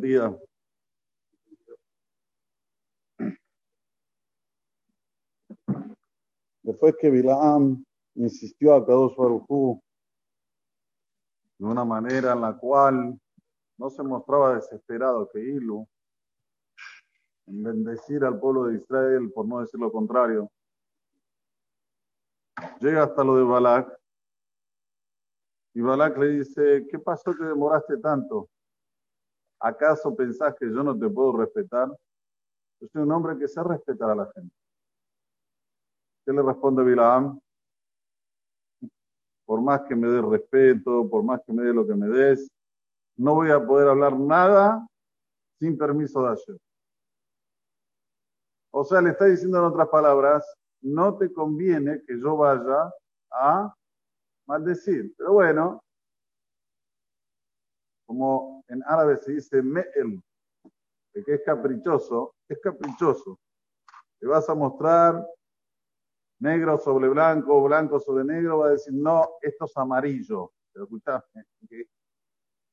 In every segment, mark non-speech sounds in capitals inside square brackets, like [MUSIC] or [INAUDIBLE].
día. Después que Bilaam insistió a Kadosh Barujú de una manera en la cual no se mostraba desesperado que Ilu en bendecir al pueblo de Israel, por no decir lo contrario, llega hasta lo de Balak y Balak le dice, ¿qué pasó que demoraste tanto? ¿Acaso pensás que yo no te puedo respetar? Yo soy un hombre que sé respetar a la gente. ¿Qué le responde Bilaam? Por más que me des respeto, por más que me dé lo que me des, no voy a poder hablar nada sin permiso de ayer. O sea, le está diciendo en otras palabras, no te conviene que yo vaya a maldecir. Pero bueno, como en árabe se dice me'el, el que es caprichoso, es caprichoso. Le vas a mostrar negro sobre blanco, blanco sobre negro, va a decir, no, esto es amarillo. ¿Te escuchaste?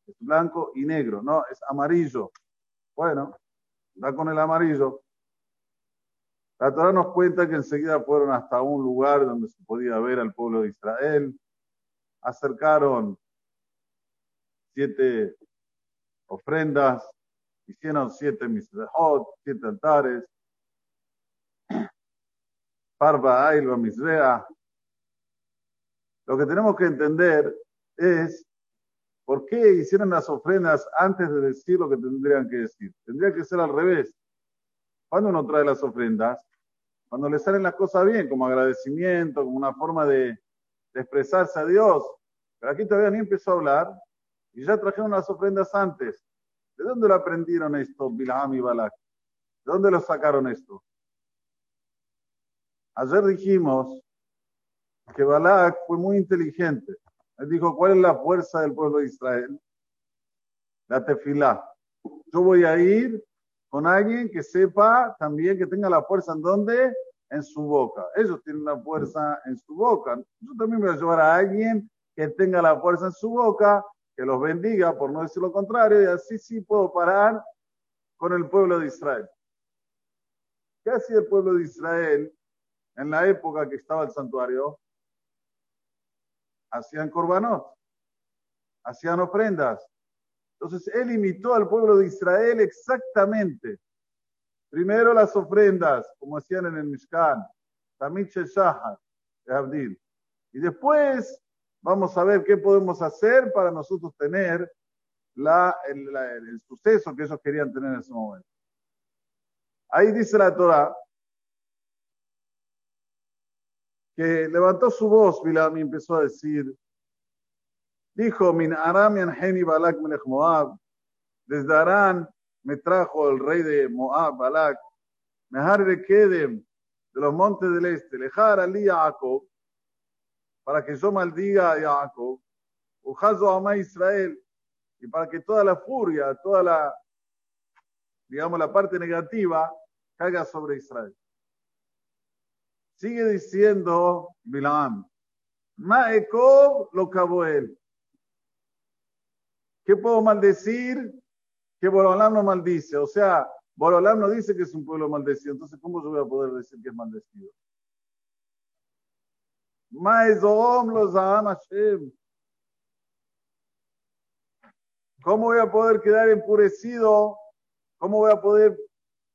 Es blanco y negro, no, es amarillo. Bueno, da con el amarillo. La Torah nos cuenta que enseguida fueron hasta un lugar donde se podía ver al pueblo de Israel. Acercaron siete ofrendas, hicieron siete misbehot, siete altares. [CLEARS THROAT] Parva Ailva Misrea. Lo que tenemos que entender es por qué hicieron las ofrendas antes de decir lo que tendrían que decir. Tendría que ser al revés. Cuando uno trae las ofrendas, cuando le salen las cosas bien, como agradecimiento, como una forma de, de expresarse a Dios. Pero aquí todavía ni empezó a hablar y ya trajeron las ofrendas antes. ¿De dónde lo aprendieron esto, Bilam y Balak? ¿De dónde lo sacaron esto? Ayer dijimos que Balak fue muy inteligente. Él dijo, ¿cuál es la fuerza del pueblo de Israel? La tefilá. Yo voy a ir con alguien que sepa también que tenga la fuerza en dónde? En su boca. Ellos tienen la fuerza en su boca. Yo también voy a llevar a alguien que tenga la fuerza en su boca, que los bendiga, por no decir lo contrario, y así sí puedo parar con el pueblo de Israel. ¿Qué hacía el pueblo de Israel en la época que estaba el santuario? Hacían corbanot, hacían ofrendas, entonces él imitó al pueblo de Israel exactamente. Primero las ofrendas, como hacían en el Mishkan, Tamit Shahar, Abdil. Y después vamos a ver qué podemos hacer para nosotros tener la, el, el, suceso que ellos querían tener en ese momento. Ahí dice la Torah que levantó su voz, Bilam, y empezó a decir, Dijo, Min Aram Balak Moab. Desde Arán me trajo el rey de Moab, Balak. Mehar de Kedem, de los montes del este. Lejar Ali Jacob, para que yo maldiga a Jacob. Ujazo Ama Israel. Y para que toda la furia, toda la, digamos, la parte negativa caiga sobre Israel. Sigue diciendo Bilam. Maekov lo cavó él. ¿Qué puedo maldecir? Que Borolam no maldice. O sea, Borolam no dice que es un pueblo maldecido. Entonces, ¿cómo yo voy a poder decir que es maldecido? ¿Cómo voy a poder quedar empurecido? ¿Cómo voy a poder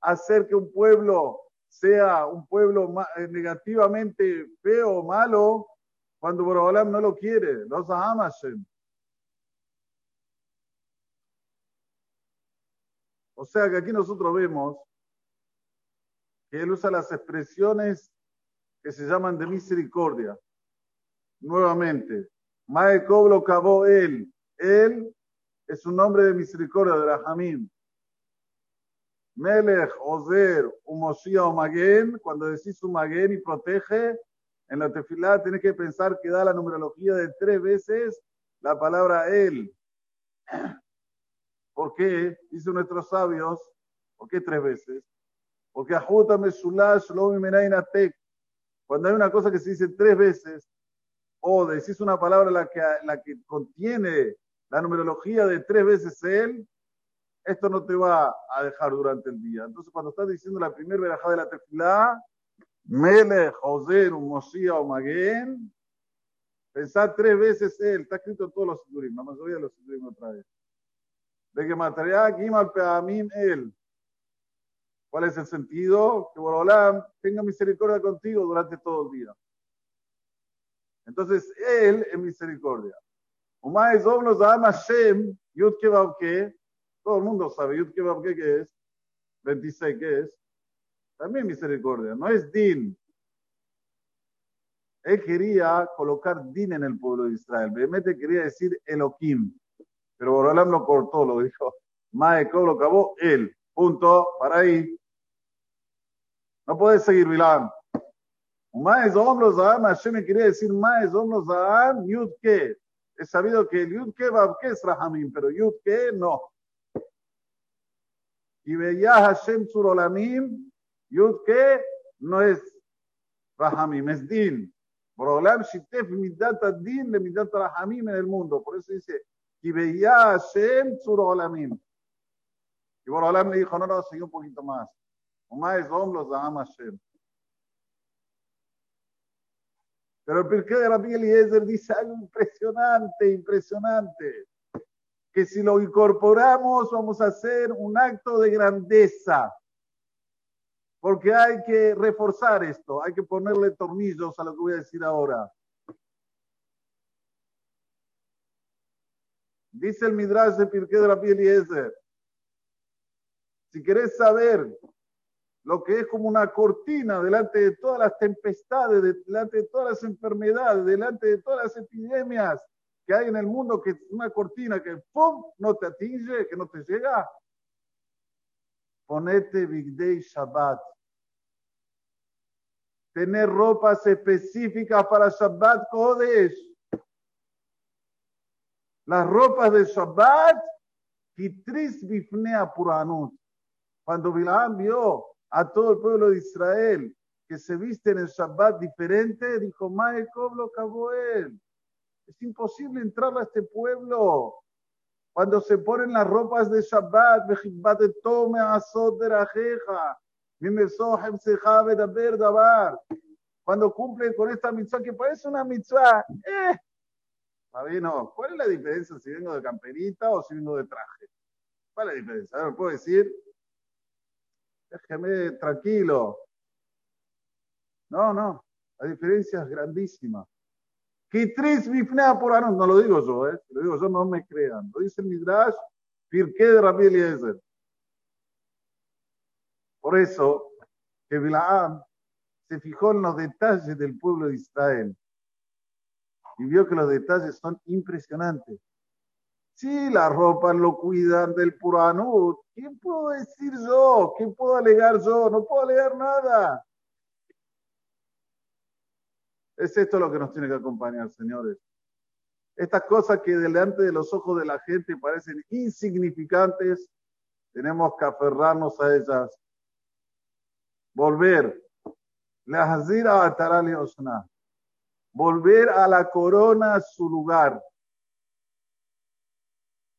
hacer que un pueblo sea un pueblo negativamente feo o malo cuando Borolam no lo quiere? Los Hashem. O sea que aquí nosotros vemos que él usa las expresiones que se llaman de misericordia. Nuevamente, Maekob lo cavó él. Él es un nombre de misericordia de Rahamim. Melech, Ozer, Umoshia o cuando decís un Maguen y protege, en la tefilá tienes que pensar que da la numerología de tres veces la palabra él. [CLEARS THROAT] ¿Por qué? Dicen nuestros sabios. ¿Por qué tres veces? Porque cuando hay una cosa que se dice tres veces, o decís una palabra la que, la que contiene la numerología de tres veces él, esto no te va a dejar durante el día. Entonces, cuando estás diciendo la primera verajá de la tefilá, Mele, José, Mosía o Maguen, pensar tres veces él, está escrito en todos los sigurim, la mayoría de los sigurim otra vez. De que mataría Gimal Peamim él. ¿Cuál es el sentido? Que Borolam tenga misericordia contigo durante todo el día. Entonces, él es misericordia. Umay Zoblos Hashem, Yud que todo el mundo sabe, Yud que ¿qué es? 26, ¿qué es? También misericordia, no es din. Él quería colocar din en el pueblo de Israel. Realmente quería decir Elohim. Pero Borolam lo cortó, lo dijo. Mae lo acabó él. Punto. Para ahí. No puede seguir Bilam. Mae Zom Zaham, Hashem me quería decir Mae Zom Zaham, Yud que. He sabido que el Yud que que es Rahamim, pero Yud que no. Y veía Hashem Surolamim, Yud que no es Rahamim, es Din. Borolam Shitef Midat Din le Midat Rahamim en el mundo. Por eso dice, y veía Hashem Surolamim. Y Borolam le dijo, no, no, sigue un poquito más. Umay Zom los Hashem. Pero el Pirkei de Rabbi Eliezer dice algo impresionante, impresionante. Que si lo incorporamos vamos a hacer un acto de grandeza. Porque hay que reforzar esto, hay que ponerle tornillos a lo que voy a decir ahora. Dice el Midrash de Pirkei de Rabbi Eliezer. Si querés saber lo que es como una cortina delante de todas las tempestades, delante de todas las enfermedades, delante de todas las epidemias que hay en el mundo, que es una cortina que no te atinge, que no te llega. Ponete Big Day Shabbat. Tener ropas específicas para Shabbat Kodesh. Las ropas de Shabbat, Kitris Bifnea Puranut. Cuando Bilam vio a todo el pueblo de Israel que se viste en el Shabbat diferente, dijo, Mae lo acabó él. Es imposible entrar a este pueblo. Cuando se ponen las ropas de Shabbat, cuando cumplen con esta mitzvah que parece una mitzvah, eh, no, ¿cuál es la diferencia si vengo de camperita o si vengo de traje? ¿Cuál es la diferencia? A ver, ¿puedo decir? Déjeme tranquilo. No, no, la diferencia es grandísima. Kitris Bifnea por no lo digo yo, ¿eh? lo digo yo, no me crean. Lo dice el Midrash, Pirke de Rabbi Eliezer. Por eso, que Bilaam se fijó en los detalles del pueblo de Israel y vio que los detalles son impresionantes. Si la ropa lo cuidan del Puranut, ¿qué puedo decir yo? ¿Qué puedo alegar yo? No puedo alegar nada. Es esto lo que nos tiene que acompañar, señores. Estas cosas que delante de los ojos de la gente parecen insignificantes, tenemos que aferrarnos a ellas. Volver. Volver a la corona a su lugar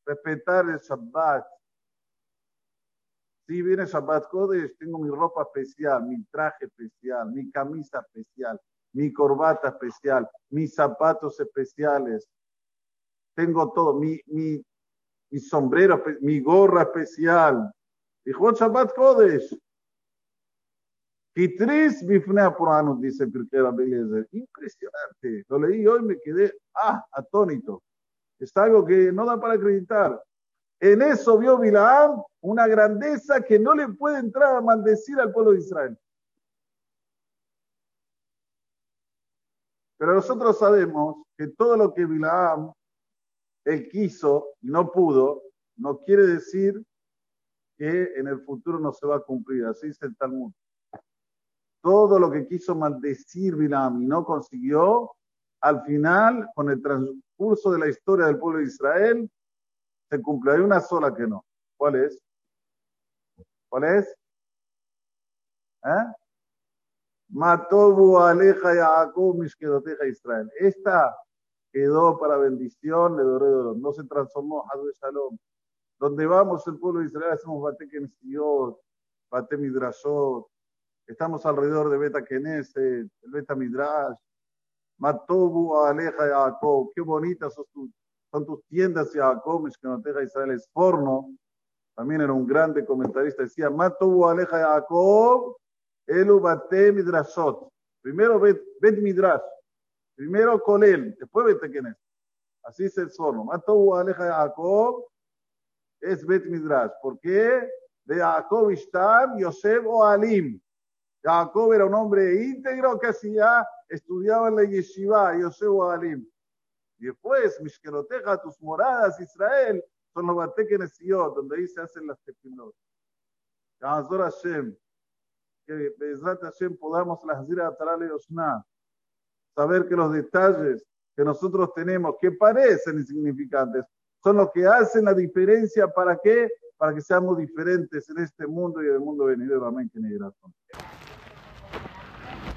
respetar el Shabbat. Si viene Shabbat Kodesh, tengo mi ropa especial, mi traje especial, mi camisa especial, mi corbata especial, mis zapatos especiales. Tengo todo, mi, mi, mi sombrero, mi gorra especial. Dijo Shabbat Kodesh. Kitris bifnea Puranus, dice Pirkei Beliezer. Impresionante. Lo leí hoy y me quedé ah, atónito. Es algo que no da para acreditar. En eso vio Bilaam una grandeza que no le puede entrar a maldecir al pueblo de Israel. Pero nosotros sabemos que todo lo que Bilaam él quiso y no pudo, no quiere decir que en el futuro no se va a cumplir. Así dice el Talmud. Todo lo que quiso maldecir Bilaam y no consiguió, al final, con el transcurso de la historia del pueblo de Israel, se cumple. Hay una sola que no. ¿Cuál es? ¿Cuál es? ¿Eh? Matobu aleja Yaakov mishkedoteja Israel. Esta quedó para bendición, le doré No se transformó a Shalom. Donde vamos el pueblo de Israel hacemos Bate Kenesiot, Bate Midrashot, estamos alrededor de Beta Keneset, el Beta Midrash, Matobu Aleja Jacob, qué bonitas son tus, son tus tiendas Jacob, Mishkenoteja Israel es forno. También era un grande comentarista, decía, Matobu Aleja Jacob, Elu Bate Midrashot. Primero Bet, Midrash, primero Kolel, después Bete Keneset. Así es el forno. Matobu Aleja Jacob, es Bet Midrash. ¿Por qué? De Jacob Ishtam, Yosef o Alim. Jacob era un hombre íntegro que hacía, estudiaba en la yeshiva, Yosef o Alim. Y después, Mishkeroteja, tus moradas, Israel, son los Batekenesiot, donde ahí se hacen las tefilot. Yazor Hashem, que Bezrat Hashem podamos las ir a saber que los detalles que nosotros tenemos, que parecen insignificantes, son los que hacen la diferencia para qué? Para que seamos diferentes en este mundo y en el mundo venidero. Amén. Que